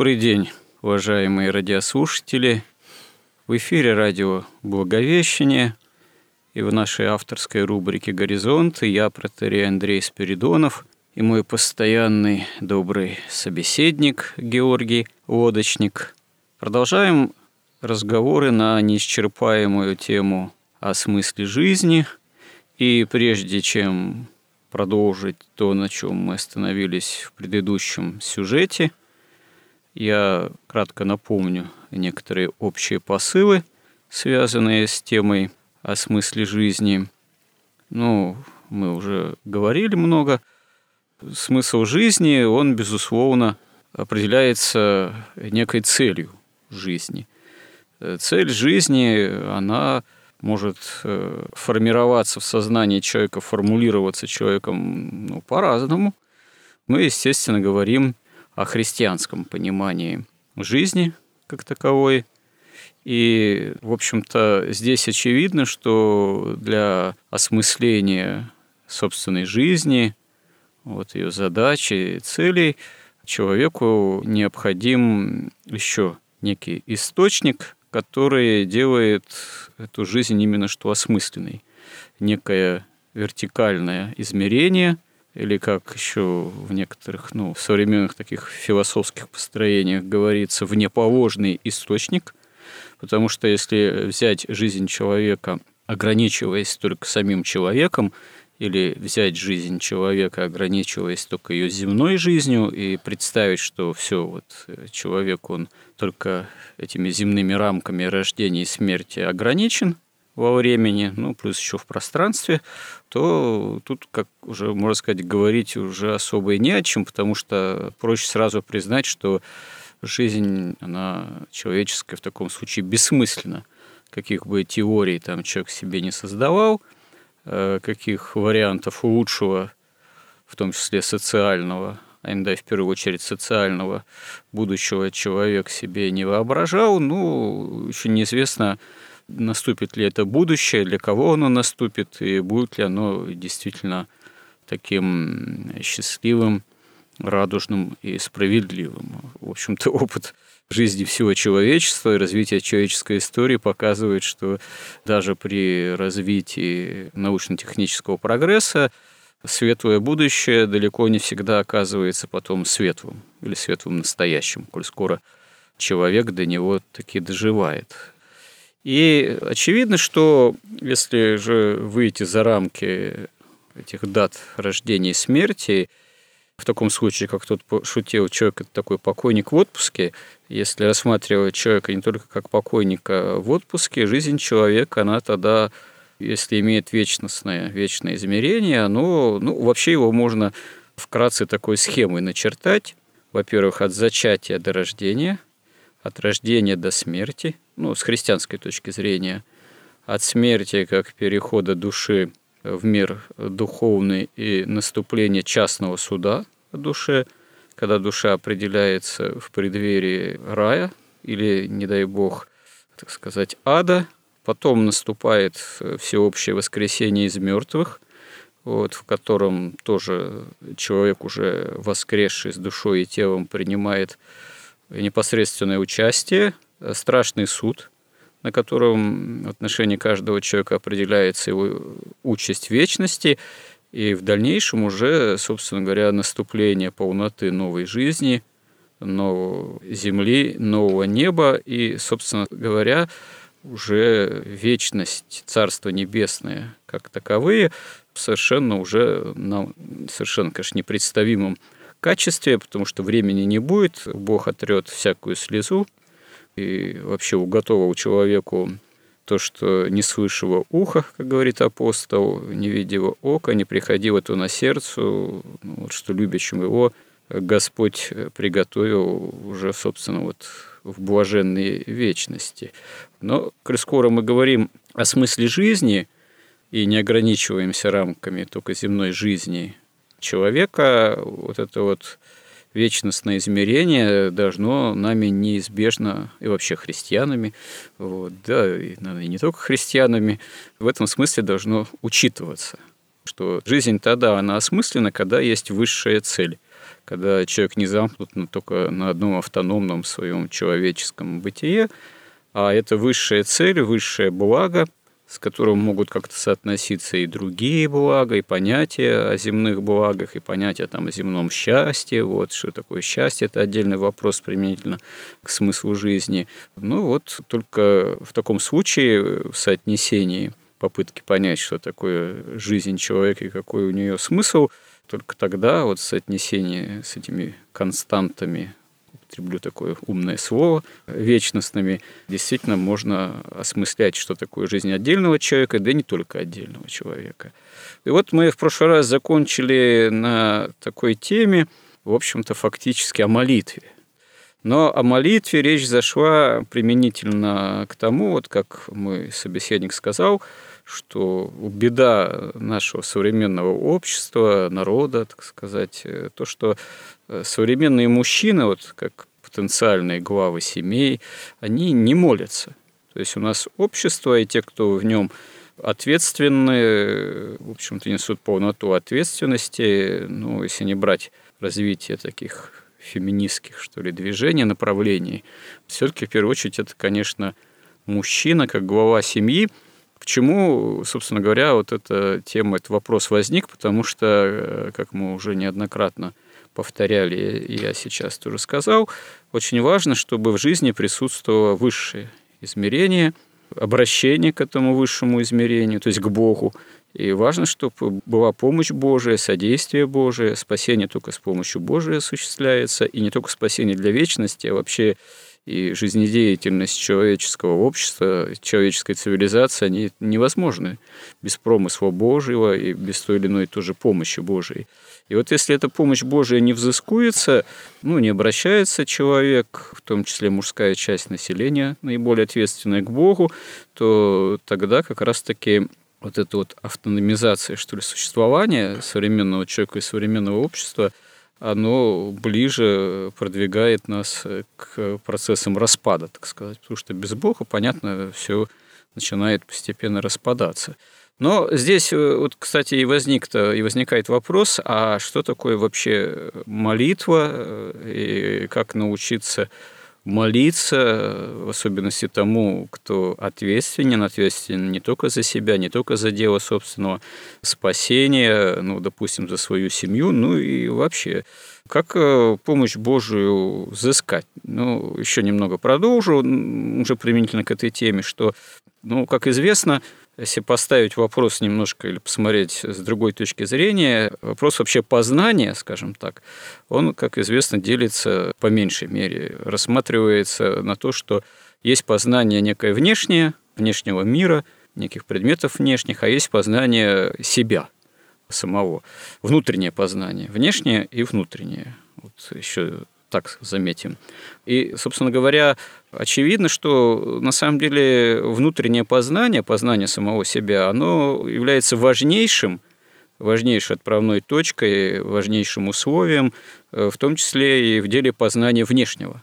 Добрый день, уважаемые радиослушатели. В эфире радио «Благовещение» и в нашей авторской рубрике «Горизонты» я, протерей Андрей Спиридонов, и мой постоянный добрый собеседник Георгий Лодочник. Продолжаем разговоры на неисчерпаемую тему о смысле жизни. И прежде чем продолжить то, на чем мы остановились в предыдущем сюжете – я кратко напомню некоторые общие посылы, связанные с темой о смысле жизни. Ну, мы уже говорили много. Смысл жизни, он, безусловно, определяется некой целью жизни. Цель жизни, она может э, формироваться в сознании человека, формулироваться человеком ну, по-разному. Мы, естественно, говорим о христианском понимании жизни как таковой. И, в общем-то, здесь очевидно, что для осмысления собственной жизни, вот ее задачи целей, человеку необходим еще некий источник, который делает эту жизнь именно что осмысленной. Некое вертикальное измерение – или как еще в некоторых ну, современных таких философских построениях говорится, внеположный источник, потому что если взять жизнь человека, ограничиваясь только самим человеком, или взять жизнь человека, ограничиваясь только ее земной жизнью, и представить, что все, вот человек, он только этими земными рамками рождения и смерти ограничен – во времени, ну, плюс еще в пространстве, то тут, как уже, можно сказать, говорить уже особо и не о чем, потому что проще сразу признать, что жизнь, она человеческая в таком случае бессмысленна. Каких бы теорий там человек себе не создавал, э, каких вариантов лучшего, в том числе социального, а иногда в первую очередь социального будущего человек себе не воображал, ну, еще неизвестно, наступит ли это будущее, для кого оно наступит, и будет ли оно действительно таким счастливым, радужным и справедливым. В общем-то, опыт жизни всего человечества и развития человеческой истории показывает, что даже при развитии научно-технического прогресса светлое будущее далеко не всегда оказывается потом светлым или светлым настоящим, коль скоро человек до него таки доживает. И очевидно, что если же выйти за рамки этих дат рождения и смерти, в таком случае, как тот шутил, человек – это такой покойник в отпуске. Если рассматривать человека не только как покойника в отпуске, жизнь человека, она тогда, если имеет вечностное, вечное измерение, оно, ну, вообще его можно вкратце такой схемой начертать. Во-первых, от зачатия до рождения, от рождения до смерти – ну, с христианской точки зрения, от смерти как перехода души в мир духовный и наступления частного суда о душе, когда душа определяется в преддверии рая или, не дай бог, так сказать, ада, потом наступает всеобщее воскресение из мертвых, вот, в котором тоже человек, уже воскресший с душой и телом, принимает непосредственное участие – страшный суд, на котором в отношении каждого человека определяется его участь вечности, и в дальнейшем уже, собственно говоря, наступление полноты новой жизни, новой земли, нового неба, и, собственно говоря, уже вечность Царства Небесное как таковые совершенно уже нам совершенно, конечно, непредставимым качестве, потому что времени не будет, Бог отрет всякую слезу, и вообще уготовил человеку то, что не слышало ухо, как говорит апостол, не видело ока, не приходило то на сердце, ну, вот, что любящим его Господь приготовил уже, собственно, вот в блаженной вечности. Но, коль скоро мы говорим о смысле жизни и не ограничиваемся рамками только земной жизни человека, вот это вот вечностное измерение должно нами неизбежно, и вообще христианами, вот, да, и, наверное, не только христианами, в этом смысле должно учитываться, что жизнь тогда, она осмыслена, когда есть высшая цель когда человек не замкнут только на одном автономном своем человеческом бытие, а это высшая цель, высшее благо, с которым могут как-то соотноситься и другие блага, и понятия о земных благах, и понятия там, о земном счастье. Вот, что такое счастье, это отдельный вопрос применительно к смыслу жизни. Ну вот только в таком случае в соотнесении попытки понять, что такое жизнь человека и какой у нее смысл – только тогда вот соотнесение с этими константами, употреблю такое умное слово, вечностными, действительно можно осмыслять, что такое жизнь отдельного человека, да и не только отдельного человека. И вот мы в прошлый раз закончили на такой теме, в общем-то, фактически о молитве. Но о молитве речь зашла применительно к тому, вот как мой собеседник сказал, что беда нашего современного общества, народа, так сказать, э, то, что современные мужчины, вот как потенциальные главы семей, они не молятся. То есть у нас общество и те, кто в нем ответственны, в общем-то, несут полноту ответственности, ну, если не брать развитие таких феминистских, что ли, движений, направлений, все-таки, в первую очередь, это, конечно, мужчина как глава семьи, Почему, собственно говоря, вот эта тема, этот вопрос возник, потому что, э, как мы уже неоднократно повторяли, я сейчас тоже сказал, очень важно, чтобы в жизни присутствовало высшее измерение, обращение к этому высшему измерению, то есть к Богу. И важно, чтобы была помощь Божия, содействие Божие, спасение только с помощью Божией осуществляется, и не только спасение для вечности, а вообще и жизнедеятельность человеческого общества, человеческой цивилизации, они невозможны без промысла Божьего и без той или иной тоже помощи Божией. И вот если эта помощь Божия не взыскуется, ну, не обращается человек, в том числе мужская часть населения, наиболее ответственная к Богу, то тогда как раз-таки вот эта вот автономизация, что ли, существования современного человека и современного общества – оно ближе продвигает нас к процессам распада, так сказать, потому что без Бога, понятно, все начинает постепенно распадаться. Но здесь, э, вот, кстати, и возник -то, и возникает вопрос, а что такое вообще молитва, э, и как научиться молиться, в особенности тому, кто ответственен, ответственен не только за себя, не только за дело собственного спасения, ну, допустим, за свою семью, ну и вообще, как э, помощь Божию взыскать. Ну, еще немного продолжу, уже применительно к этой теме, что, ну, как известно, если поставить вопрос немножко или посмотреть с другой точки зрения, вопрос вообще познания, скажем так, он, как известно, делится по меньшей мере, рассматривается на то, что есть познание некое внешнее, внешнего мира, неких предметов внешних, а есть познание себя самого, внутреннее познание, внешнее и внутреннее. Вот еще так заметим. И, собственно говоря, очевидно, что на самом деле внутреннее познание, познание самого себя, оно является важнейшим, важнейшей отправной точкой, важнейшим условием, э, в том числе и в деле познания внешнего.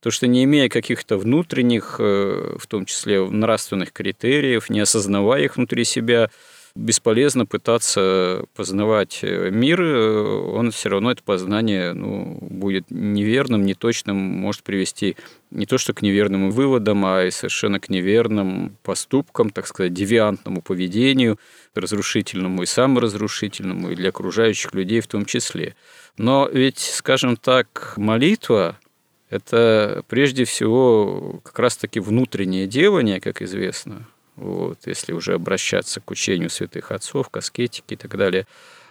То, что не имея каких-то внутренних, э, в том числе нравственных критериев, не осознавая их внутри себя, бесполезно пытаться познавать э, мир, э, он все равно это познание ну, будет неверным, неточным, может привести не то что к неверным выводам, а и совершенно к неверным поступкам, так сказать, девиантному поведению, разрушительному и саморазрушительному, и для окружающих людей в том числе. Но ведь, скажем так, молитва – это прежде всего как раз-таки внутреннее делание, как известно, вот, если уже обращаться к учению святых отцов, к аскетике и так далее.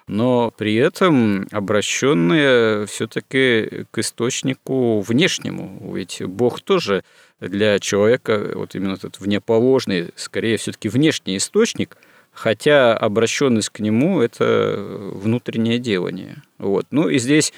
но при этом обращенные все-таки к источнику внешнему. Ведь Бог тоже для человека, вот именно этот внеположный, скорее все-таки внешний источник, хотя обращенность к нему – это внутреннее делание. Вот. Ну и здесь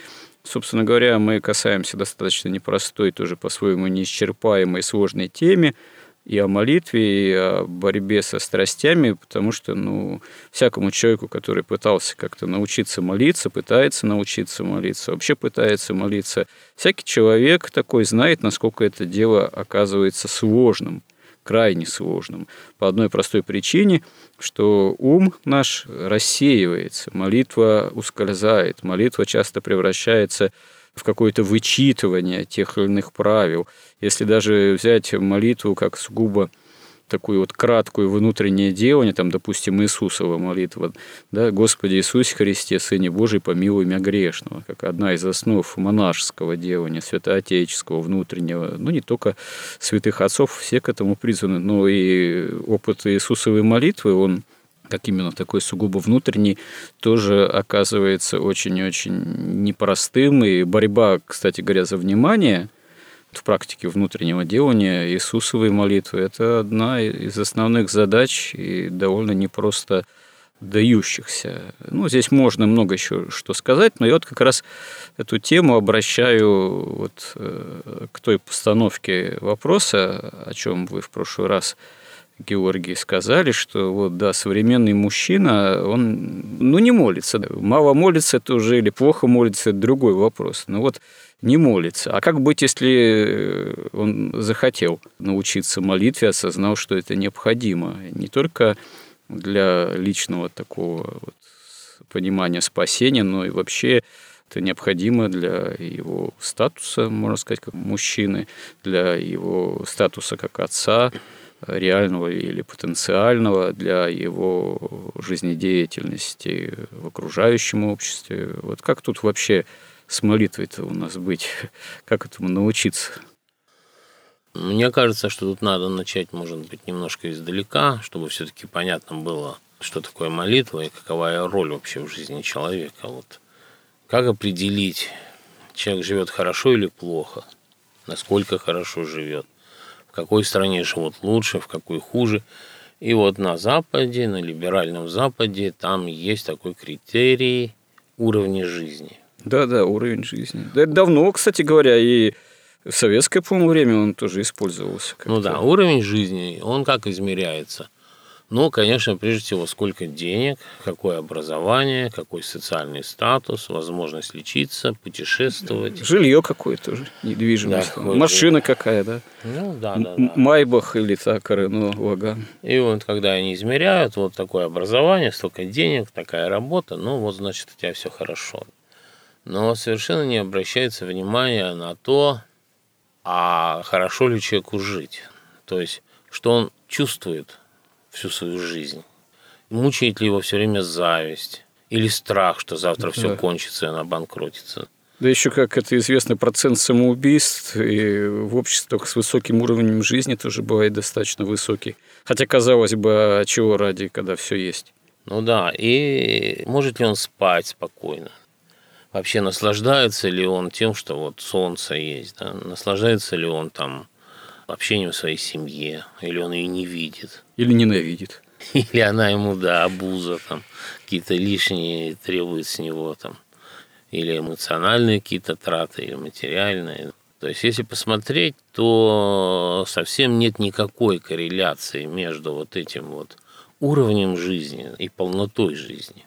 Собственно говоря, мы касаемся достаточно непростой, тоже по-своему неисчерпаемой сложной теме – и о молитве, и о борьбе со страстями, потому что, ну, всякому человеку, который пытался как-то научиться молиться, пытается научиться молиться, вообще пытается молиться, всякий человек такой знает, насколько это дело оказывается сложным, крайне сложным. По одной простой причине, что ум наш рассеивается, молитва ускользает, молитва часто превращается в какое-то вычитывание тех или иных правил. Если даже взять молитву как сугубо такую вот краткую внутреннее делание, там, допустим, Иисусова молитва, да, «Господи Иисусе Христе, Сыне Божий, помилуй меня грешного», как одна из основ монашеского делания, святоотеческого, внутреннего, ну, не только святых отцов, все к этому призваны, но и опыт Иисусовой молитвы, он как именно такой сугубо внутренний, тоже оказывается очень-очень непростым. И борьба, кстати говоря, за внимание в практике внутреннего делания Иисусовой молитвы – это одна из основных задач и довольно непросто дающихся. Ну, здесь можно много еще что сказать, но я вот как раз эту тему обращаю вот э, к той постановке вопроса, о чем вы в прошлый раз Георгий сказали, что вот, да, современный мужчина, он, ну, не молится. Мало молится, это уже или плохо молится, это другой вопрос. Но вот не молится. А как быть, если он захотел научиться молитве, осознал, что это необходимо? Не только для личного такого вот понимания спасения, но и вообще это необходимо для его статуса, можно сказать, как мужчины, для его статуса как отца, реального или потенциального для его жизнедеятельности в окружающем обществе. Вот как тут вообще с молитвой-то у нас быть? Как этому научиться? Мне кажется, что тут надо начать, может быть, немножко издалека, чтобы все-таки понятно было, что такое молитва и какова ее роль вообще в жизни человека. Вот как определить, человек живет хорошо или плохо, насколько хорошо живет, какой стране живут лучше, в какой хуже. И вот на Западе, на либеральном Западе, там есть такой критерий уровня жизни. Да-да, уровень жизни. Да, это давно, кстати говоря, и в советское, по-моему, время он тоже использовался. Ну да, уровень жизни, он как измеряется? Ну, конечно, прежде всего, сколько денег, какое образование, какой социальный статус, возможность лечиться, путешествовать. Жилье какое-то, недвижимость. Да, Машина какая, да? Ну, да, да, да. Майбах или так, Рено, Ваган. И вот, когда они измеряют, вот такое образование, столько денег, такая работа, ну, вот, значит, у тебя все хорошо. Но совершенно не обращается внимания на то, а хорошо ли человеку жить. То есть, что он чувствует – всю свою жизнь? Мучает ли его все время зависть? Или страх, что завтра да. все кончится, и она банкротится? Да еще, как это известно, процент самоубийств и в обществе с высоким уровнем жизни тоже бывает достаточно высокий. Хотя, казалось бы, а чего ради, когда все есть? Ну да, и может ли он спать спокойно? Вообще наслаждается ли он тем, что вот солнце есть? Да? Наслаждается ли он там общением в своей семье, или он ее не видит. Или ненавидит. Или она ему, да, обуза, там, какие-то лишние требует с него, там, или эмоциональные какие-то траты, или материальные. То есть, если посмотреть, то совсем нет никакой корреляции между вот этим вот уровнем жизни и полнотой жизни.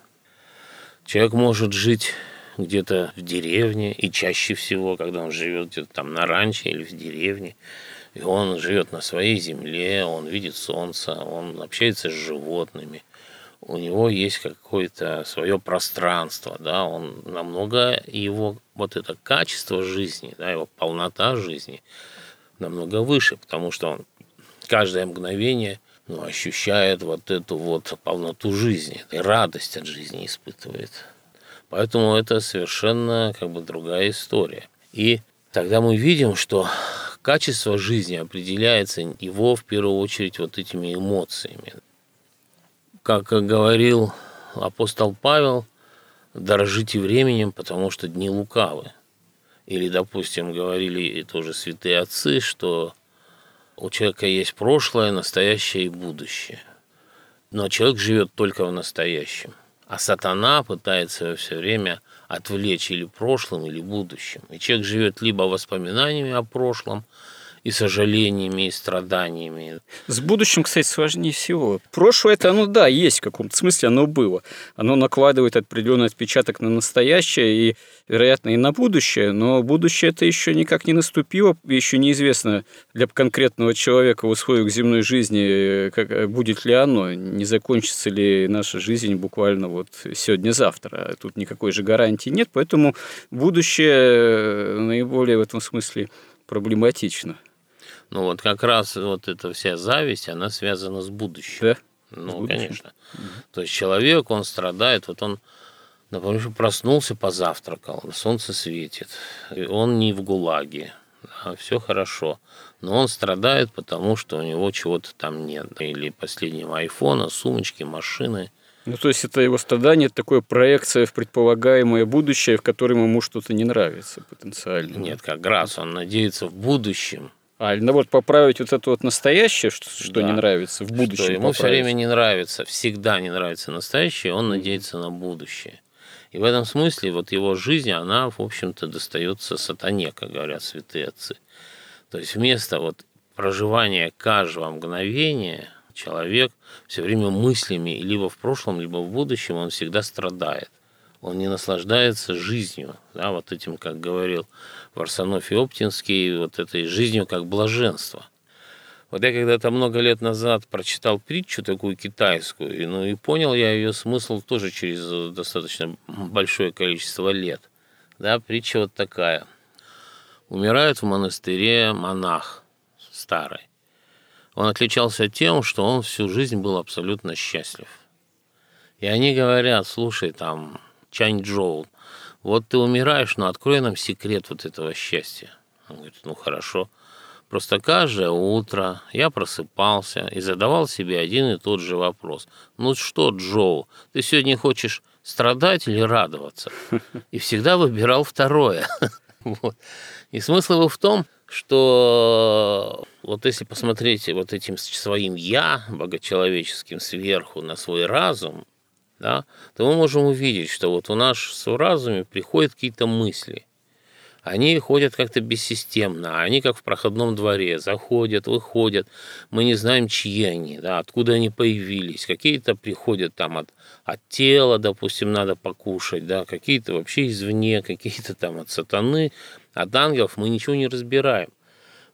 Человек может жить где-то в деревне, и чаще всего, когда он живет где-то там на ранче или в деревне, и он живет на своей земле, он видит солнце, он общается с животными. У него есть какое-то свое пространство, да, он намного его вот это качество жизни, да, его полнота жизни намного выше, потому что он каждое мгновение ну, ощущает вот эту вот полноту жизни, и радость от жизни испытывает. Поэтому это совершенно как бы другая история. И тогда мы видим, что качество жизни определяется его в первую очередь вот этими эмоциями. Как говорил апостол Павел, дорожите временем, потому что дни лукавы. Или, допустим, говорили тоже святые отцы, что у человека есть прошлое, настоящее и будущее. Но человек живет только в настоящем. А сатана пытается все время отвлечь или прошлым, или будущим. И человек живет либо воспоминаниями о прошлом, и сожалениями, и страданиями. С будущим, кстати, сложнее всего. Прошлое это, оно, да, есть в каком-то смысле, оно было. Оно накладывает определенный отпечаток на настоящее и, вероятно, и на будущее, но будущее это еще никак не наступило, еще неизвестно для конкретного человека в условиях земной жизни, как, будет ли оно, не закончится ли наша жизнь буквально вот сегодня-завтра. Тут никакой же гарантии нет, поэтому будущее наиболее в этом смысле проблематично. Ну вот как раз вот эта вся зависть, она связана с будущим. Да? Ну, конечно. Угу. То есть человек, он страдает, вот он, например, проснулся, позавтракал, солнце светит, он не в ГУЛАГе, да, все хорошо. Но он страдает, потому что у него чего-то там нет. Или последнего айфона, сумочки, машины. Ну, то есть это его страдание, это такое проекция в предполагаемое будущее, в котором ему что-то не нравится потенциально. Нет, как раз он надеется в будущем а, ну вот поправить вот это вот настоящее, что, что да. не нравится в будущем. Что ему поправить. все время не нравится, всегда не нравится настоящее, он надеется на будущее. И в этом смысле вот его жизнь, она, в общем-то, достается сатане, как говорят святые отцы. То есть вместо вот проживания каждого мгновения человек все время мыслями либо в прошлом, либо в будущем, он всегда страдает. Он не наслаждается жизнью, да, вот этим, как говорил Варсонофий Оптинский, вот этой жизнью как блаженство. Вот я когда-то много лет назад прочитал притчу такую китайскую, и, ну и понял я ее смысл тоже через достаточно большое количество лет. Да, притча вот такая. Умирает в монастыре монах старый. Он отличался тем, что он всю жизнь был абсолютно счастлив. И они говорят, слушай, там, Чанчжоу, вот ты умираешь, но открой нам секрет вот этого счастья. Он говорит, ну хорошо. Просто каждое утро я просыпался и задавал себе один и тот же вопрос. Ну что, Джоу, ты сегодня хочешь страдать или радоваться? И всегда выбирал второе. Вот. И смысл его в том, что вот если посмотреть вот этим своим «я» богочеловеческим сверху на свой разум, да, то мы можем увидеть, что вот у нас в разуме приходят какие-то мысли. Они ходят как-то бессистемно, они как в проходном дворе, заходят, выходят, мы не знаем, чьи они, да, откуда они появились, какие-то приходят там от, от тела, допустим, надо покушать, да, какие-то вообще извне, какие-то там от сатаны, от ангелов, мы ничего не разбираем.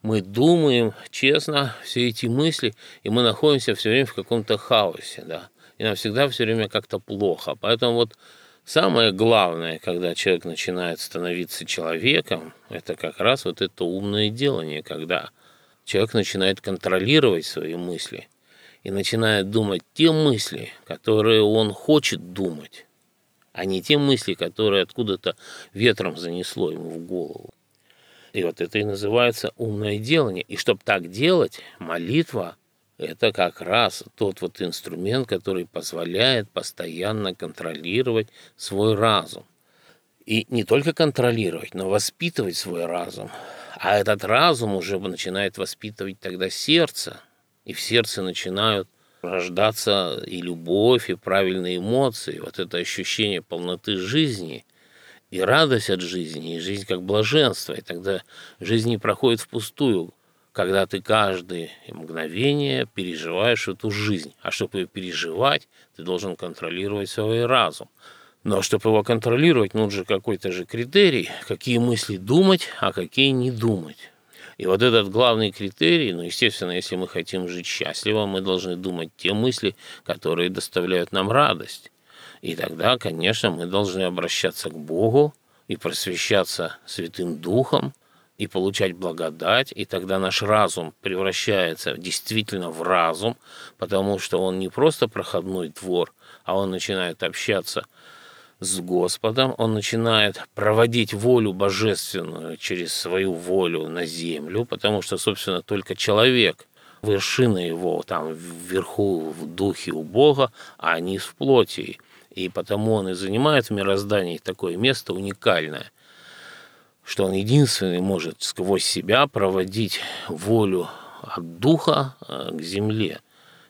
Мы думаем честно все эти мысли, и мы находимся все время в каком-то хаосе, да и нам всегда все время как-то плохо. Поэтому вот самое главное, когда человек начинает становиться человеком, это как раз вот это умное делание, когда человек начинает контролировать свои мысли и начинает думать те мысли, которые он хочет думать, а не те мысли, которые откуда-то ветром занесло ему в голову. И вот это и называется умное делание. И чтобы так делать, молитва это как раз тот вот инструмент, который позволяет постоянно контролировать свой разум. И не только контролировать, но воспитывать свой разум. А этот разум уже начинает воспитывать тогда сердце. И в сердце начинают рождаться и любовь, и правильные эмоции, вот это ощущение полноты жизни, и радость от жизни, и жизнь как блаженство. И тогда жизнь не проходит впустую, когда ты каждое мгновение переживаешь эту жизнь. А чтобы ее переживать, ты должен контролировать свой разум. Но чтобы его контролировать, нужен какой-то же критерий, какие мысли думать, а какие не думать. И вот этот главный критерий, ну, естественно, если мы хотим жить счастливо, мы должны думать те мысли, которые доставляют нам радость. И тогда, конечно, мы должны обращаться к Богу и просвещаться Святым Духом, и получать благодать, и тогда наш разум превращается действительно в разум, потому что он не просто проходной двор, а он начинает общаться с Господом, он начинает проводить волю божественную через свою волю на землю, потому что, собственно, только человек, вершина его там вверху в духе у Бога, а не в плоти. И потому он и занимает в мироздании такое место уникальное, что он единственный может сквозь себя проводить волю от духа э, к земле.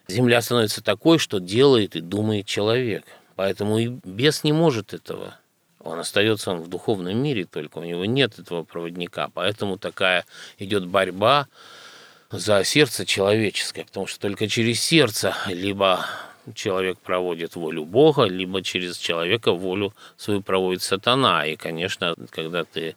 Земля становится такой, что делает и думает человек. Поэтому и бес не может этого. Он остается он в духовном мире только, у него нет этого проводника. Поэтому такая идет борьба за сердце человеческое, потому что только через сердце либо человек проводит волю Бога, либо через человека волю свою проводит сатана. И, конечно, когда ты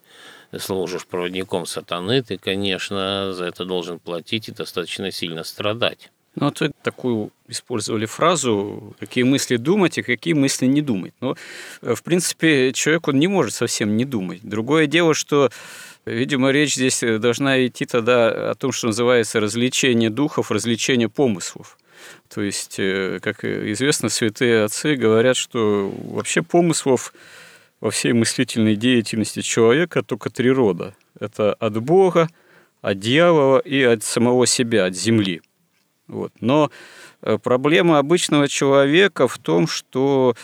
служишь проводником сатаны, ты, конечно, за это должен платить и достаточно сильно страдать. Ну, вот вы такую использовали фразу, какие мысли думать и какие мысли не думать. Но, э, в принципе, человек, он не может совсем не думать. Другое дело, что Видимо, речь здесь должна идти тогда о том, что называется развлечение духов, развлечение помыслов. То есть, э, как известно, святые отцы говорят, что вообще помыслов во всей мыслительной деятельности человека только три рода. Это от Бога, от дьявола и от самого себя, от земли. Вот. Но э, проблема обычного человека в том, что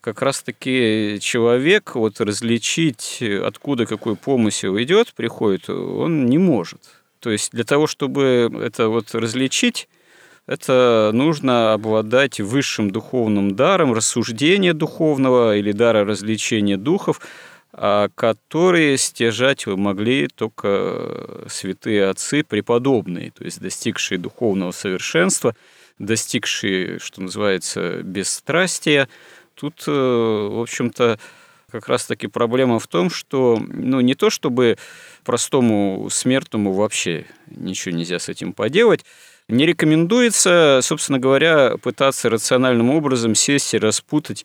как раз-таки человек вот различить, откуда какой помысел идет, приходит, он не может. То есть для того, чтобы это вот различить, это нужно обладать высшим духовным даром рассуждения духовного или дара развлечения духов, а которые стяжать могли только святые отцы преподобные, то есть достигшие духовного совершенства, достигшие, что называется, бесстрастия. Тут, э, в общем-то, как раз-таки проблема в том, что ну, не то чтобы простому смертному вообще ничего нельзя с этим поделать, не рекомендуется, собственно говоря, пытаться рациональным образом сесть и распутать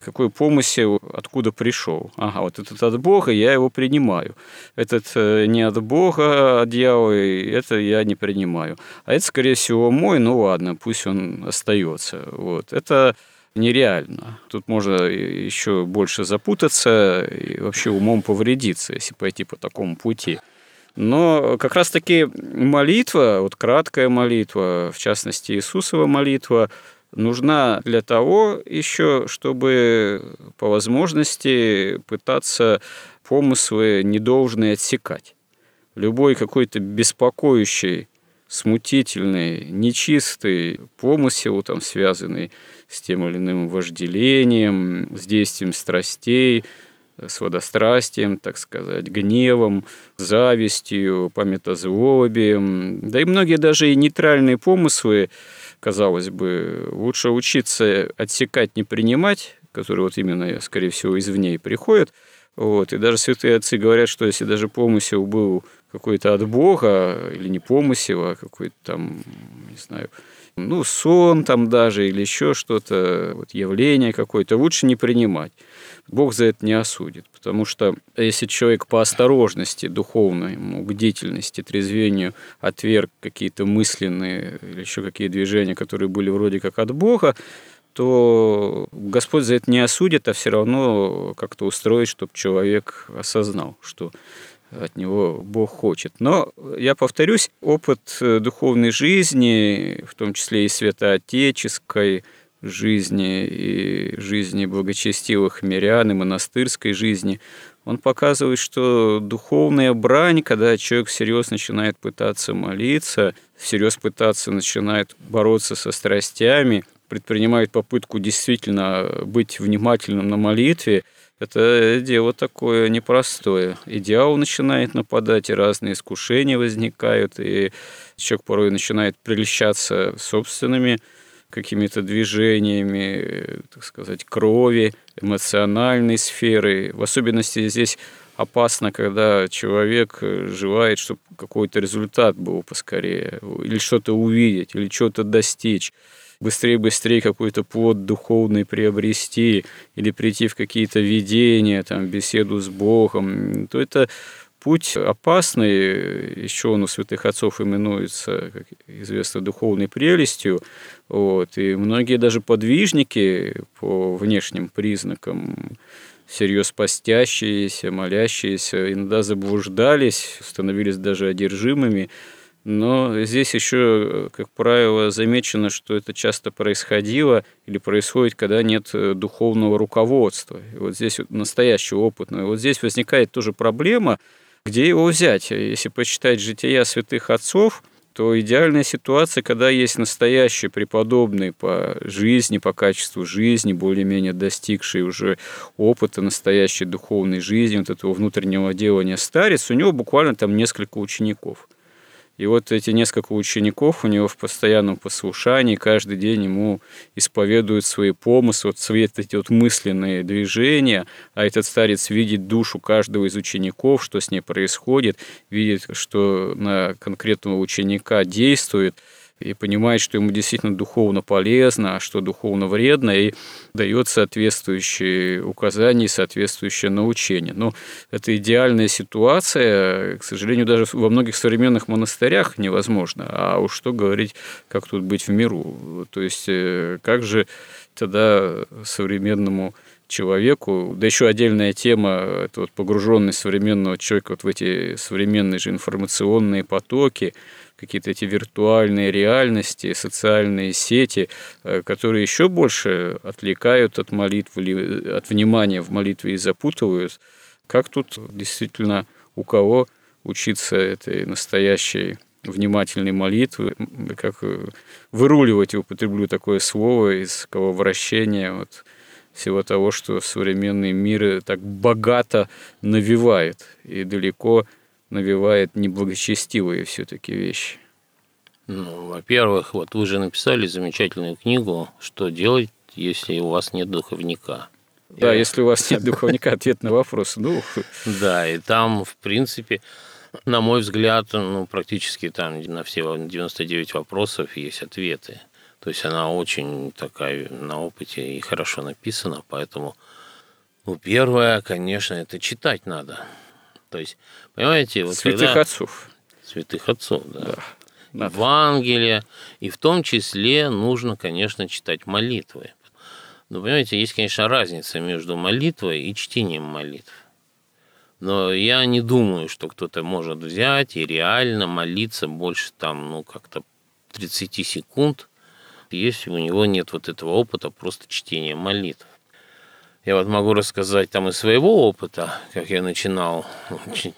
какой помысел, откуда пришел. Ага, вот этот от Бога, я его принимаю. Этот э, не от Бога, а от дьявола, это я не принимаю. А это, скорее всего, мой, ну ладно, пусть он остается. Вот. Это нереально. Тут можно еще больше запутаться и вообще умом повредиться, если пойти по такому пути. Но как раз-таки молитва, вот краткая молитва, в частности Иисусова молитва, нужна для того еще, чтобы по возможности пытаться помыслы недолжные отсекать. Любой какой-то беспокоящий, смутительный, нечистый помысел, там, связанный с тем или иным вожделением, с действием страстей, с водострастием, так сказать, гневом, завистью, памятозлобием, да и многие даже и нейтральные помыслы, казалось бы, лучше учиться отсекать, не принимать, которые вот именно, скорее всего, извне и приходят. Вот. И даже святые отцы говорят, что если даже помысел был какой-то от Бога, или не помысел, а какой-то там, не знаю, ну, сон там даже или еще что-то, вот явление какое-то, лучше не принимать. Бог за это не осудит, потому что если человек по осторожности духовной, бдительности, трезвению отверг какие-то мысленные или еще какие движения, которые были вроде как от Бога, то Господь за это не осудит, а все равно как-то устроит, чтобы человек осознал, что от него Бог хочет. Но, я повторюсь, опыт духовной жизни, в том числе и святоотеческой, жизни и жизни благочестивых мирян и монастырской жизни, он показывает, что духовная брань, когда человек всерьез начинает пытаться молиться, всерьез пытаться начинает бороться со страстями, предпринимает попытку действительно быть внимательным на молитве, это дело такое непростое. Идеал начинает нападать, и разные искушения возникают, и человек порой начинает прельщаться собственными какими-то движениями, так сказать, крови, эмоциональной сферы. В особенности здесь опасно, когда человек желает, чтобы какой-то результат был поскорее, или что-то увидеть, или что-то достичь быстрее-быстрее какой-то плод духовный приобрести или прийти в какие-то видения, там, беседу с Богом, то это путь опасный, еще он у святых отцов именуется, как известно, духовной прелестью, вот, и многие даже подвижники по внешним признакам, всерьез постящиеся, молящиеся, иногда заблуждались, становились даже одержимыми Но здесь еще, как правило, замечено, что это часто происходило или происходит, когда нет э, духовного руководства. И вот здесь вот настоящего опытного. И вот здесь возникает тоже проблема, где его взять. Если почитать жития святых отцов, то идеальная ситуация, когда есть настоящий преподобный по жизни, по качеству жизни, более-менее достигший уже опыта настоящей духовной жизни, вот этого внутреннего делания старец, у него буквально там несколько учеников – и вот эти несколько учеников у него в постоянном послушании каждый день ему исповедуют свои помыслы, вот свои эти вот мысленные движения, а этот старец видит душу каждого из учеников, что с ней происходит, видит, что на конкретного ученика действует – и понимает, что ему действительно духовно полезно, а что духовно вредно, и дает соответствующие указания, соответствующее научение. Но это идеальная ситуация, к сожалению, даже во многих современных монастырях невозможно. А уж что говорить, как тут быть в миру. То есть, э, как же тогда современному человеку. Да еще отдельная тема, это вот погруженность современного человека вот в эти современные же информационные потоки, какие-то эти виртуальные реальности, социальные сети, э, которые еще больше отвлекают от молитвы или от внимания в молитве и запутывают. Как тут действительно у кого учиться этой настоящей внимательной молитвы, как э, выруливать, употреблю такое слово, из кого вращения вот, всего того, что современный мир так богато навевает и далеко навевает неблагочестивые все-таки вещи? Ну, во-первых, вот вы же написали замечательную книгу «Что делать, если у вас нет духовника?» Да, Я... если у вас нет духовника, ответ на вопрос. Ну... Да, и там, в принципе, на мой взгляд, ну, практически там на все 99 вопросов есть ответы. То есть она очень такая на опыте и хорошо написана, поэтому, ну, первое, конечно, это читать надо. То есть, понимаете, вот святых когда... отцов. Святых отцов, да. да. Надо. Евангелие, и в том числе нужно, конечно, читать молитвы. Но, понимаете, есть, конечно, разница между молитвой и чтением молитв. Но я не думаю, что кто-то может взять и реально молиться больше там, ну, как-то 30 секунд, если у него нет вот этого опыта просто чтения молитв. Я вот могу рассказать там из своего опыта, как я начинал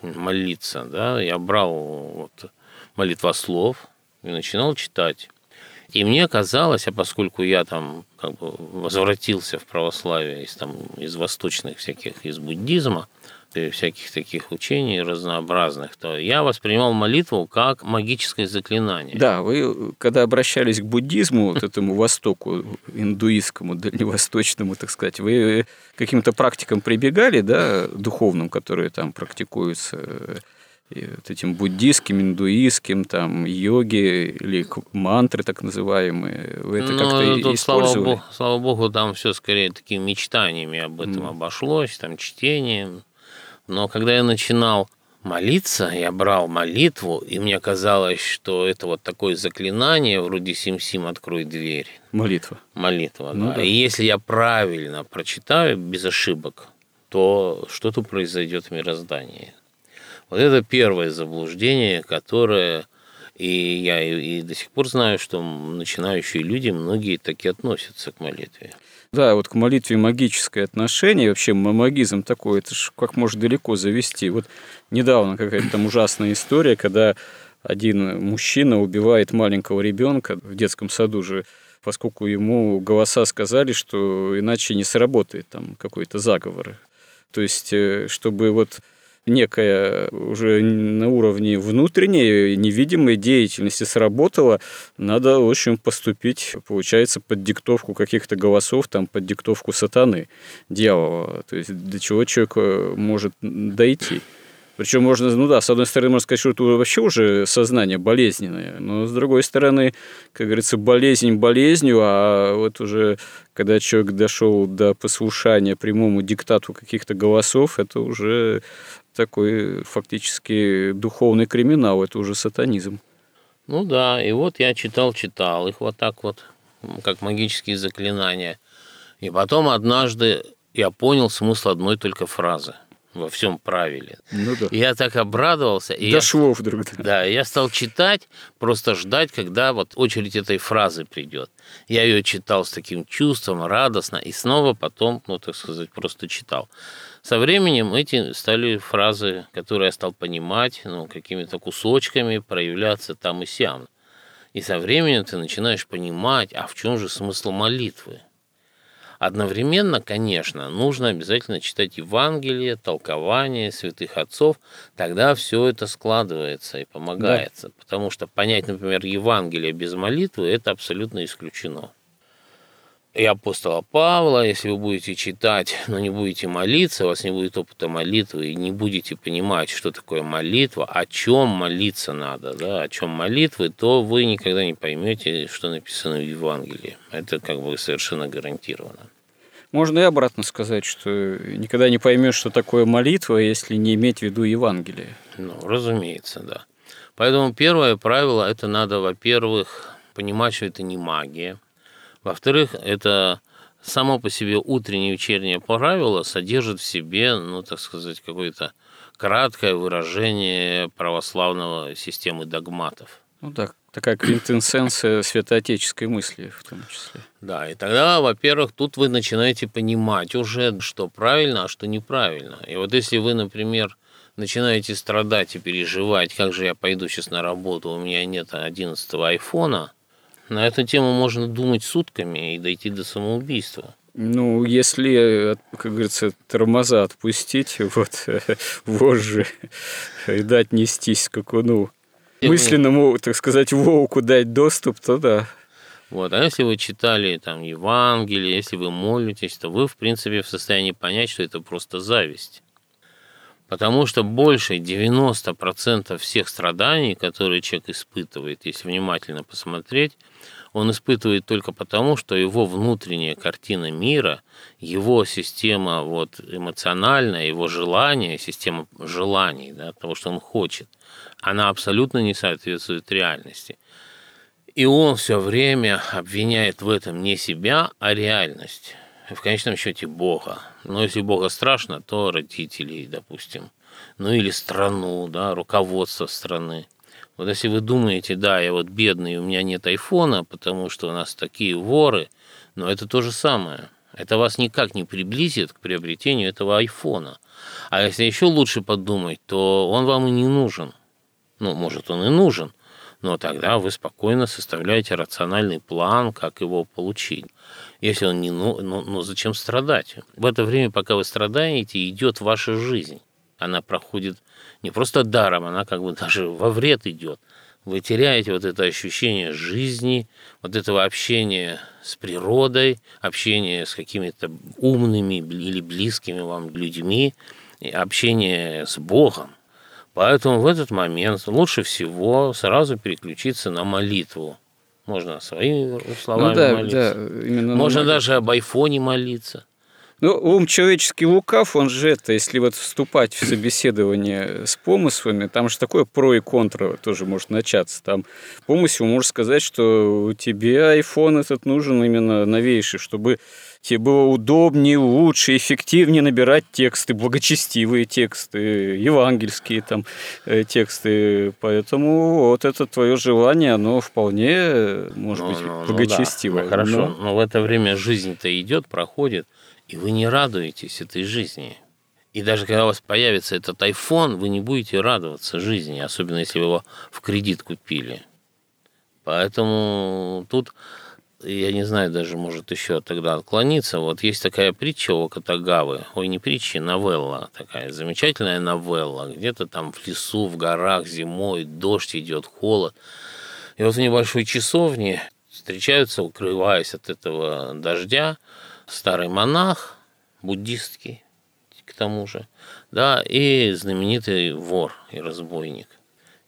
молиться, да, я брал вот молитвослов и начинал читать. И мне казалось, а поскольку я там как бы возвратился в православие из, там, из восточных всяких, из буддизма, и всяких таких учений разнообразных, то я воспринимал молитву как магическое заклинание. Да, вы когда обращались к буддизму, вот этому востоку, индуистскому, дальневосточному, так сказать, вы каким-то практикам прибегали, да, духовным, которые там практикуются, вот этим буддийским, индуистским, там, йоги или мантры так называемые. Вы это ну, как-то тут, использовали? Слава богу, слава богу, там все скорее такими мечтаниями об этом mm. обошлось, там, чтением. Но когда я начинал молиться, я брал молитву, и мне казалось, что это вот такое заклинание, вроде «Сим-Сим, открой дверь». Молитва. Молитва, ну, да. да. И если я правильно прочитаю, без ошибок, то что-то произойдет в мироздании. Вот это первое заблуждение, которое и я и, и до сих пор знаю, что начинающие люди, многие таки относятся к молитве. Да, вот к молитве магическое отношение, вообще магизм такой, это ж как может далеко завести. Вот недавно какая-то там ужасная история, когда один мужчина убивает маленького ребенка в детском саду же, поскольку ему голоса сказали, что иначе не сработает там какой-то заговор. То есть, э, чтобы вот некая уже на уровне внутренней невидимой деятельности сработала, надо, в общем, поступить, получается, под диктовку каких-то голосов, там, под диктовку сатаны, дьявола. То есть до чего человек э, может дойти. Причем можно, ну да, с одной стороны, можно сказать, что это вообще уже сознание болезненное, но с другой стороны, как говорится, болезнь болезнью, а вот уже когда человек дошел до послушания прямому диктату каких-то голосов, это уже такой фактически духовный криминал, это уже сатанизм. Ну да, и вот я читал-читал их вот так вот, как магические заклинания. И потом однажды я понял смысл одной только фразы. во всем правиле. Ну да. Я так обрадовался. И Дошло я, вдруг. Да. да, я стал читать, просто ждать, когда вот очередь этой фразы придет. Я ее читал с таким чувством, радостно, и снова потом, ну, так сказать, просто читал. Со временем эти стали фразы, которые я стал понимать, ну, какими-то кусочками проявляться там и сям. И со временем ты начинаешь понимать, а в чем же смысл молитвы? Одновременно, конечно, нужно обязательно читать Евангелие, толкование святых отцов, тогда все это складывается и помогается. Да. Потому что понять, например, Евангелие без молитвы – это абсолютно исключено. И апостола Павла, если вы будете читать, но не будете молиться, у вас не будет опыта молитвы, и не будете понимать, что такое молитва, о чем молиться надо, да, о чем молитвы, то вы никогда не поймете, что написано в Евангелии. Это как бы совершенно гарантированно. Можно и обратно сказать, что никогда не поймешь, что такое молитва, если не иметь в виду Евангелие. Ну, разумеется, да. Поэтому первое правило – это надо, во-первых, понимать, что это не магия. Во-вторых, это само по себе утреннее и вечернее правило содержит в себе, ну, так сказать, какое-то краткое выражение православного системы догматов. Ну так, такая квинтэссенция святоотеческой мысли в том числе. Да, и тогда, во-первых, тут вы начинаете понимать уже, что правильно, а что неправильно. И вот если вы, например, начинаете страдать и переживать, как же я пойду сейчас на работу, у меня нет 11 айфона, на эту тему можно думать сутками и дойти до самоубийства. Ну, если, как говорится, тормоза отпустить, вот, вожжи, и дать нестись скакуну, мысленному, так сказать, волку дать доступ, то да. Вот. А если вы читали там Евангелие, если вы молитесь, то вы, в принципе, в состоянии понять, что это просто зависть. Потому что больше 90% всех страданий, которые человек испытывает, если внимательно посмотреть, он испытывает только потому, что его внутренняя картина мира, его система вот, эмоциональная, его желание, система желаний, да, того, что он хочет, она абсолютно не соответствует реальности. И он все время обвиняет в этом не себя, а реальность. В конечном счете Бога. Но если Бога страшно, то родителей, допустим. Ну или страну, да, руководство страны. Вот если вы думаете, да, я вот бедный, у меня нет айфона, потому что у нас такие воры, но это то же самое. Это вас никак не приблизит к приобретению этого айфона. А если еще лучше подумать, то он вам и не нужен. Ну, может, он и нужен, но тогда вы спокойно составляете рациональный план, как его получить. Если он не ну, ну, ну зачем страдать? В это время, пока вы страдаете, идет ваша жизнь. Она проходит не просто даром, она как бы даже во вред идет. Вы теряете вот это ощущение жизни, вот этого общения с природой, общения с какими-то умными или близкими вам людьми, общение с Богом. Поэтому в этот момент лучше всего сразу переключиться на молитву. Можно своими словами ну, да, молиться. Да, именно Можно даже об айфоне молиться. Ну, ум человеческий лукав, он же это, если вот вступать в собеседование с помыслами, там же такое про и контра тоже может начаться. Там помысел может сказать, что тебе iPhone этот нужен именно новейший, чтобы тебе было удобнее, лучше, эффективнее набирать тексты, благочестивые тексты, евангельские там э, тексты. Поэтому вот это твое желание, оно вполне может ну, быть ну, благочестивое. Ну, да. Хорошо, но... но в это время жизнь-то идет, проходит и вы не радуетесь этой жизни. И даже когда у вас появится этот iPhone, вы не будете радоваться жизни, особенно если вы его в кредит купили. Поэтому тут, я не знаю, даже может еще тогда отклониться. Вот есть такая притча о Катагавы. Ой, не притча, новелла такая, замечательная новелла. Где-то там в лесу, в горах зимой, дождь идет, холод. И вот в небольшой часовне встречаются, укрываясь от этого дождя, старый монах, буддистский, к тому же, да, и знаменитый вор и разбойник.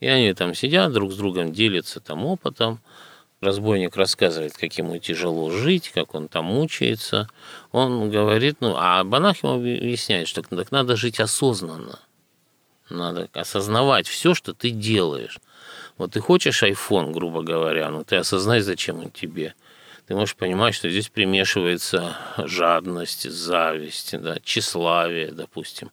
И они там сидят, друг с другом делятся там опытом. Разбойник рассказывает, как ему тяжело жить, как он там мучается. Он говорит, ну, а монах ему объясняет, что так надо жить осознанно. Надо осознавать все, что ты делаешь. Вот ты хочешь iPhone, грубо говоря, но ты осознай, зачем он тебе ты можешь понимать, что здесь примешивается жадность, зависть, да, тщеславие, допустим.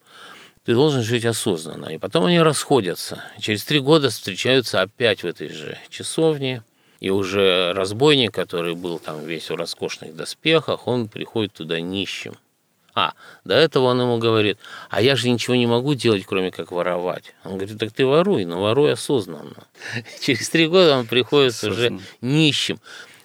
ты должен жить осознанно. И потом они расходятся. Через три года встречаются опять в этой же часовне. И уже разбойник, который был там весь в роскошных доспехах, он приходит туда нищим. А, до этого он ему говорит, а я же ничего не могу делать, кроме как воровать. Он говорит, так ты воруй, но воруй осознанно. Через три года он приходит уже нищим.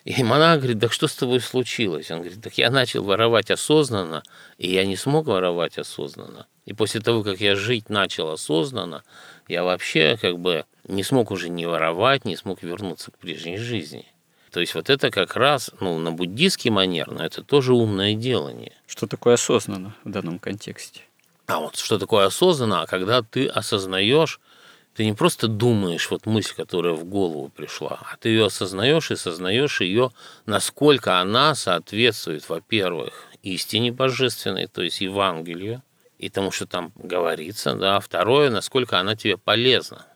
И монах говорит, да что с тобой случилось? Он говорит, так я начал воровать осознанно, и я не смог воровать осознанно. И после того, как я жить начал осознанно, я вообще как бы не смог уже не воровать, не смог вернуться к прежней жизни. То есть вот это как раз ну, на буддийский манер, но это тоже умное делание. Что такое осознанно в данном контексте? А вот что такое осознанно, а когда ты осознаешь, ты не просто думаешь вот мысль, которая в голову пришла, а ты ее осознаешь и сознаешь ее, насколько она соответствует, во-первых, истине божественной, то есть Евангелию, и тому, что там говорится, да, а второе, насколько она тебе полезна.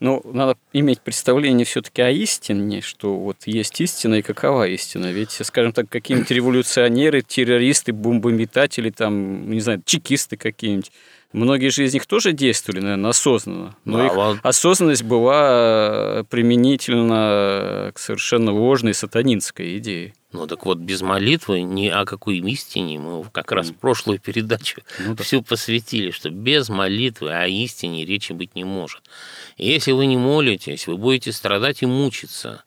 Ну, надо иметь представление все-таки о истине, что вот есть истина и какова истина. Ведь, скажем так, какие-нибудь революционеры, террористы, бомбометатели, там, не знаю, чекисты какие-нибудь, Многие же из них тоже действовали, наверное, осознанно. Но да, их вот... осознанность была применительно к совершенно ложной сатанинской идее. Ну так вот, без молитвы ни о какой истине мы как раз в прошлую передачу ну, да. всю посвятили, что без молитвы о истине речи быть не может. И если вы не молитесь, вы будете страдать и мучиться.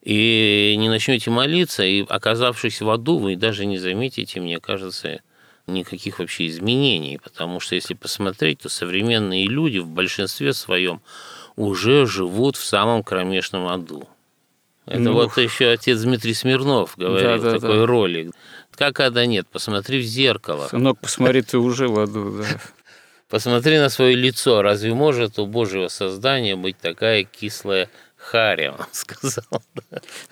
И не начнете молиться, и оказавшись в аду, вы даже не заметите, мне кажется, никаких вообще изменений, потому что если посмотреть, то современные люди в большинстве своем уже живут в самом кромешном аду. Это ну, вот еще отец Дмитрий Смирнов говорил да, да, такой да. ролик. Как ада нет, посмотри в зеркало. Сынок, посмотри, ты уже в аду, да. Посмотри на свое лицо. Разве может у Божьего создания быть такая кислая Он сказал.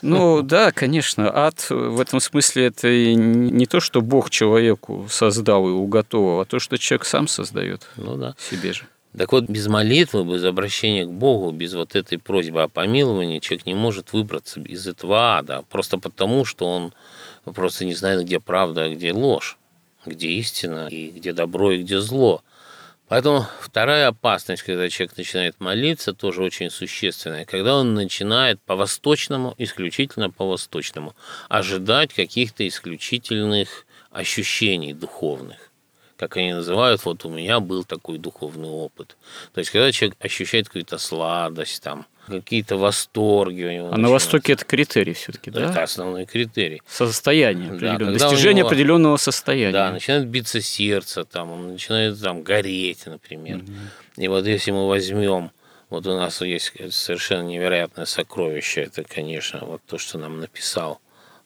Ну да, конечно, ад в этом смысле это не то, что Бог человеку создал и уготовил, а то, что человек сам создает ну, да. себе же. Так вот, без молитвы, без обращения к Богу, без вот этой просьбы о помиловании человек не может выбраться из этого ада, просто потому, что он просто не знает, где правда, а где ложь, где истина, и где добро, и где зло. Поэтому вторая опасность, когда человек начинает молиться, тоже очень существенная. Когда он начинает по-восточному, исключительно по-восточному, ожидать каких-то исключительных ощущений духовных как они называют, вот у меня был такой духовный опыт. То есть, когда человек ощущает какую-то сладость, там, какие-то восторги у него. А на Востоке это критерий все-таки, да? Это основной критерий. Состояние определенное, да, достижение него, определенного состояния. Да, начинает биться сердце, там, он начинает там гореть, например. Угу. И вот если мы возьмем, вот у нас есть совершенно невероятное сокровище, это, конечно, вот то, что нам написал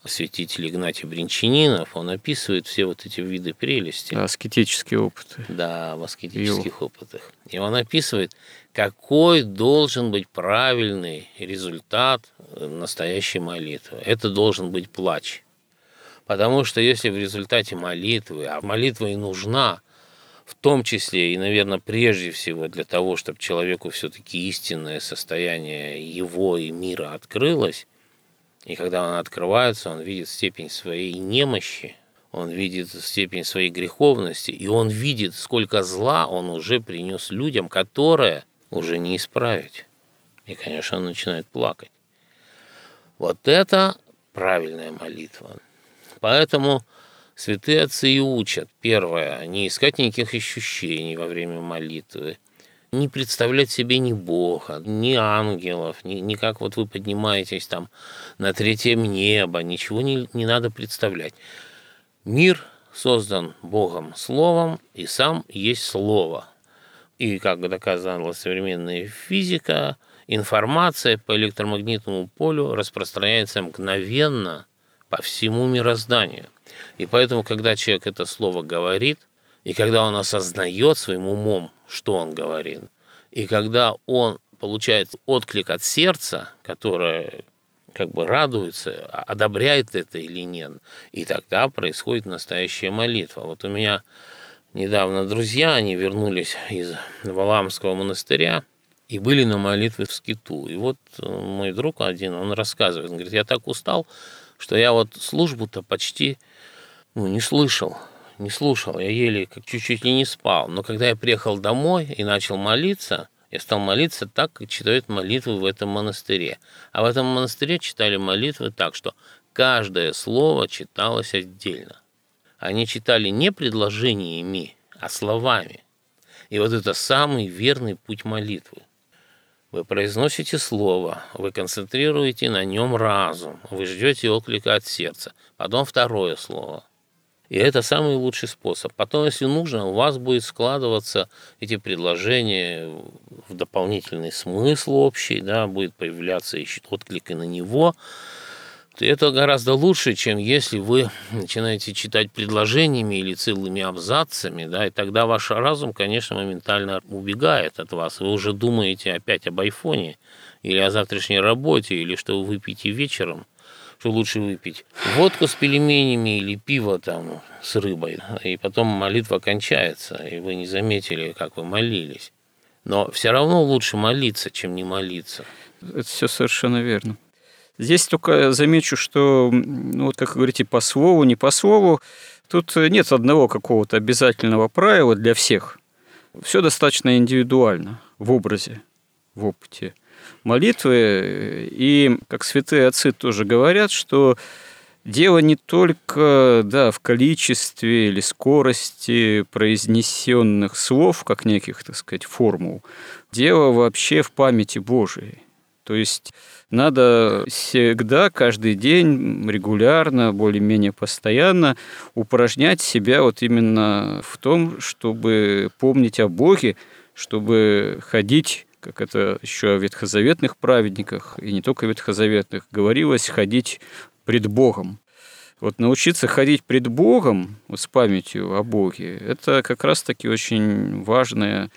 святитель Игнатий Бринчанинов, он описывает все вот эти виды прелести. Аскетические опыты. Да, в аскетических Ю. опытах. И он описывает, какой должен быть правильный результат настоящей молитвы. Это должен быть плач. Потому что если в результате молитвы, а молитва и нужна, в том числе и, наверное, прежде всего для того, чтобы человеку все-таки истинное состояние его и мира открылось, и когда он открывается, он видит степень своей немощи, он видит степень своей греховности, и он видит, сколько зла он уже принес людям, которое уже не исправить. И, конечно, он начинает плакать. Вот это правильная молитва. Поэтому святые отцы и учат, первое, не искать никаких ощущений во время молитвы, не представлять себе ни Бога, ни ангелов, ни, ни как вот вы поднимаетесь там на третьем небо, ничего не, не надо представлять. Мир создан Богом Словом, и сам есть Слово. И, как доказала современная физика, информация по электромагнитному полю распространяется мгновенно по всему мирозданию. И поэтому, когда человек это слово говорит, и когда он осознает своим умом, что он говорит, и когда он получает отклик от сердца, которое как бы радуется, а одобряет это или нет, и тогда происходит настоящая молитва. Вот у меня недавно друзья, они вернулись из Валамского монастыря, и были на молитве в скиту. И вот э, мой друг один, он рассказывает, он говорит, я так устал, что я вот службу-то почти ну, не слышал не слушал, я еле как чуть-чуть и не спал. Но когда я приехал домой и начал молиться, я стал молиться так, как читают молитвы в этом монастыре. А в этом монастыре читали молитвы так, что каждое слово читалось отдельно. Они читали не предложениями, а словами. И вот это самый верный путь молитвы. Вы произносите слово, вы концентрируете на нем разум, вы ждете отклика от сердца, потом второе слово. И это самый лучший способ. Потом, если нужно, у вас будет складываться эти предложения в дополнительный смысл общий, да, будет появляться еще отклик и на него то это гораздо лучше, чем если вы начинаете читать предложениями или целыми абзацами, да, и тогда ваш разум, конечно, моментально убегает от вас. Вы уже думаете опять об айфоне или о завтрашней работе, или что вы выпьете вечером, что лучше выпить водку с пельменями или пиво там с рыбой, и потом молитва кончается, и вы не заметили, как вы молились. Но все равно лучше молиться, чем не молиться. Это все совершенно верно. Здесь только замечу, что, ну, вот как вы говорите, по слову, не по слову, тут нет одного какого-то обязательного правила для всех. Все достаточно индивидуально в образе, в опыте молитвы. И, как святые отцы тоже говорят, что дело не только да, в количестве или скорости произнесенных слов, как неких, так сказать, формул. Дело вообще в памяти Божией. То есть надо всегда, каждый день, регулярно, более-менее постоянно упражнять себя вот именно в том, чтобы помнить о Боге, чтобы ходить как это еще о ветхозаветных праведниках, и не только ветхозаветных, говорилось ходить пред Богом. Вот научиться ходить пред Богом, вот с памятью о Боге, это как раз-таки очень важная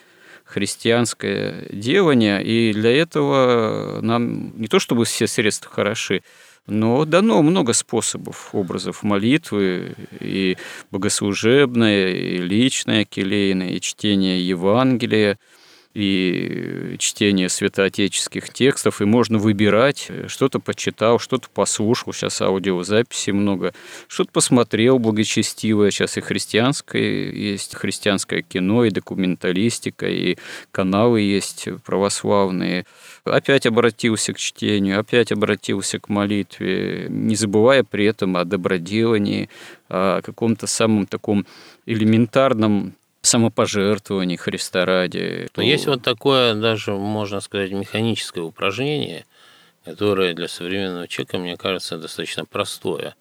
христианское делание, и для этого нам не то чтобы все средства хороши, но дано много способов, образов молитвы, и богослужебное, и личное, келейное, и чтение Евангелия – и чтение святоотеческих текстов, и можно выбирать, что-то почитал, что-то послушал, сейчас аудиозаписи много, что-то посмотрел благочестивое, сейчас и христианское есть, христианское кино, и документалистика, и каналы есть православные. Опять обратился к чтению, опять обратился к молитве, не забывая при этом о доброделании, о каком-то самом таком элементарном самопожертвований Христа ради. То... Есть вот такое даже, можно сказать, механическое упражнение, которое для современного человека, мне кажется, достаточно простое.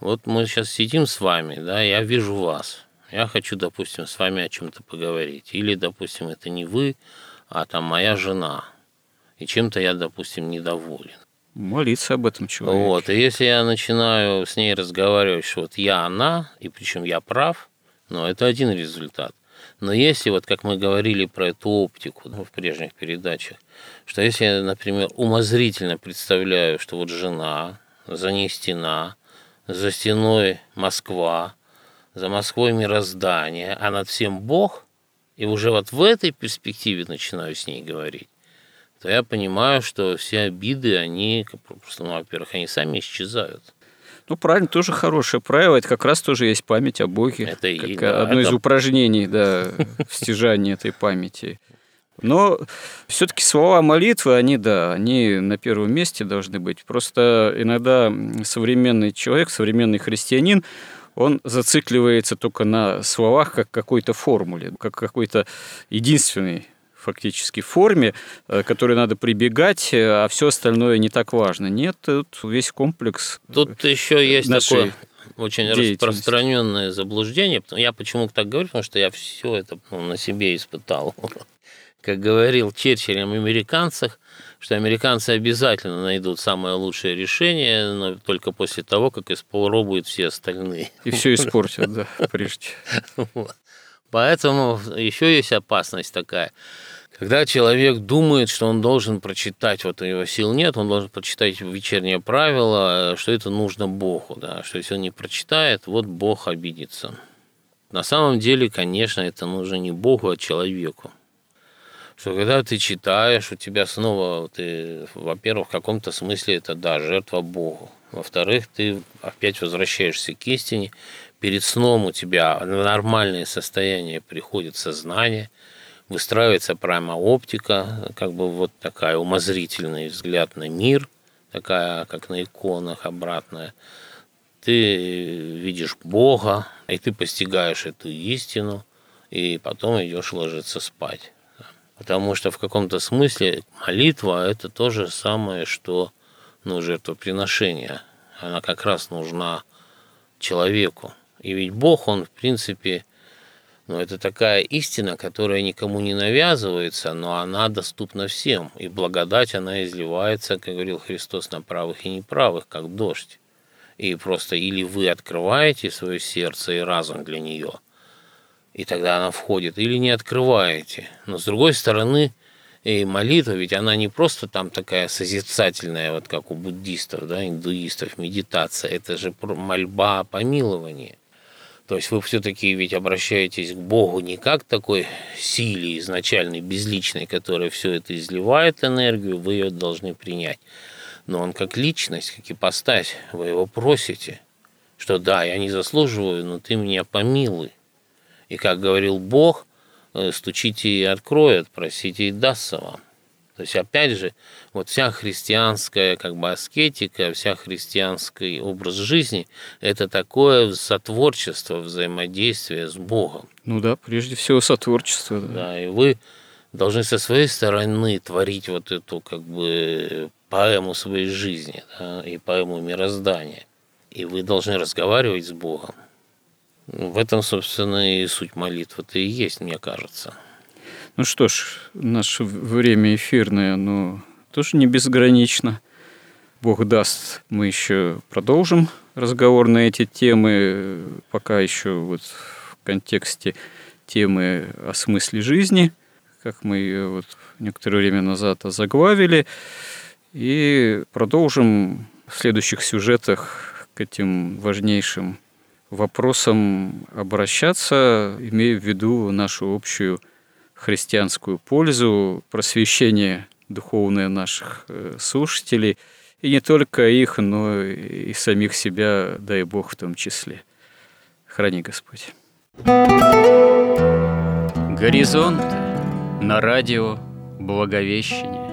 Вот мы сейчас сидим с вами, да, я вижу вас. Я хочу, допустим, с вами о чем-то поговорить. Или, допустим, это не вы, а там моя жена. И чем-то я, допустим, недоволен. Молиться об этом человеке. Вот. И если я начинаю с ней разговаривать, что вот я она, и причем я прав, но это один результат. Но если, вот как мы говорили про эту оптику ну, в прежних передачах, что если я, например, умозрительно представляю, что вот жена, за ней стена, за стеной Москва, за Москвой мироздание, а над всем Бог, и уже вот в этой перспективе начинаю с ней говорить, то я понимаю, что все обиды, они, ну, во-первых, они сами исчезают. Ну, правильно, тоже хорошее правило. Это как раз тоже есть память о Боге. Это как и, одно это... из упражнений да, в стяжании этой памяти. Но все-таки слова молитвы, они, да, они на первом месте должны быть. Просто иногда современный человек, современный христианин, он зацикливается только на словах как какой-то формуле, как какой-то единственный фактически форме, э, к которой надо прибегать, э, а все остальное не так важно. Нет, тут весь комплекс. Тут еще есть такое очень распространенное заблуждение. Я почему так говорю, потому что я все это ну, на себе испытал. Как говорил Черчилль о американцах, что американцы обязательно найдут самое лучшее решение, но только после того, как испробуют все остальные. И все испортят, да, прежде. Поэтому еще есть опасность такая. Когда человек думает, что он должен прочитать, вот у него сил нет, он должен прочитать вечернее правило, что это нужно Богу, да, что если он не прочитает, вот Бог обидится. На самом деле, конечно, это нужно не Богу, а человеку. Что когда ты читаешь, у тебя снова, ты, во-первых, в каком-то смысле это, да, жертва Богу. Во-вторых, ты опять возвращаешься к истине, перед сном у тебя в нормальное состояние приходит сознание, выстраивается прямо оптика, как бы вот такая умозрительный взгляд на мир, такая, как на иконах, обратная. Ты видишь Бога, и ты постигаешь эту истину, и потом идешь ложиться спать. Потому что в каком-то смысле молитва – это то же самое, что ну, жертвоприношение. Она как раз нужна человеку. И ведь Бог, Он, в принципе, ну, это такая истина, которая никому не навязывается, но она доступна всем. И благодать, она изливается, как говорил Христос, на правых и неправых, как дождь. И просто или вы открываете свое сердце и разум для нее, и тогда она входит, или не открываете. Но с другой стороны, и молитва, ведь она не просто там такая созерцательная, вот как у буддистов, да, индуистов, медитация, это же мольба о помиловании. То есть вы все-таки ведь обращаетесь к Богу не как такой силе изначальной, безличной, которая все это изливает энергию, вы ее должны принять. Но он как личность, как ипостась, вы его просите, что да, я не заслуживаю, но ты меня помилуй. И как говорил Бог – Э, стучите и откроют, просите и дастся вам. То есть, опять же, вот вся христианская как бы аскетика, вся христианский образ жизни – это такое сотворчество, взаимодействие с Богом. Ну да, прежде всего сотворчество. Да, да и вы должны со своей стороны творить вот эту как бы поэму своей жизни да, и поэму мироздания. И вы должны разговаривать с Богом. В этом, собственно, и суть молитвы-то и есть, мне кажется. Ну что ж, наше время эфирное, оно тоже не безгранично. Бог даст, мы еще продолжим разговор на эти темы, пока еще вот в контексте темы о смысле жизни, как мы ее вот некоторое время назад озаглавили, и продолжим в следующих сюжетах к этим важнейшим вопросам обращаться, имея в виду нашу общую христианскую пользу, просвещение духовное наших э, слушателей, и не только их, но и самих себя, дай Бог в том числе. Храни Господь. Горизонт на радио Благовещение.